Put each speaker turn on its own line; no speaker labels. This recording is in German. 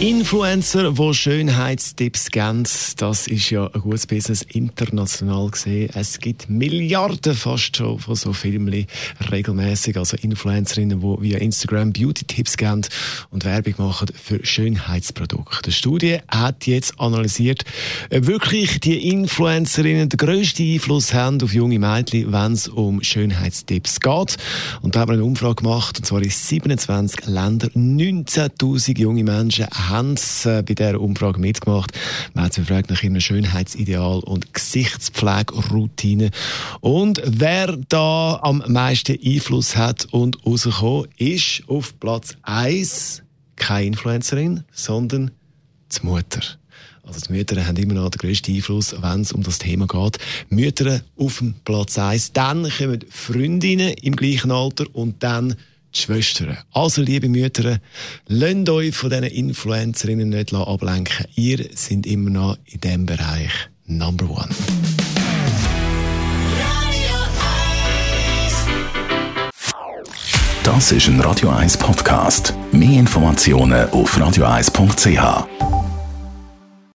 Influencer, die Schönheitstipps geben, das ist ja ein gutes Business international gesehen. Es gibt Milliarden fast schon von so Filmen regelmäßig, also Influencerinnen, die via Instagram Beauty-Tipps geben und Werbung machen für Schönheitsprodukte. Die Studie hat jetzt analysiert, ob wirklich die Influencerinnen den grössten Einfluss haben auf junge Mädchen, wenn es um Schönheitstipps geht. Und da haben wir eine Umfrage gemacht, und zwar in 27 Ländern. 19.000 junge Menschen haben äh, bei dieser Umfrage mitgemacht. Man hat sie gefragt nach ihrem Schönheitsideal und Gesichtspflegeroutine. Und wer da am meisten Einfluss hat und rausgekommen ist auf Platz 1 keine Influencerin, sondern die Mutter. Also die Mütter haben immer noch den grössten Einfluss, wenn es um das Thema geht. Mütter auf dem Platz 1. Dann kommen Freundinnen im gleichen Alter und dann die Schwestern. Also, liebe Mütter, lasst euch von diesen Influencerinnen nicht ablenken. Ihr seid immer noch in diesem Bereich Number One.
Das ist ein Radio 1 Podcast. Mehr Informationen auf radio1.ch.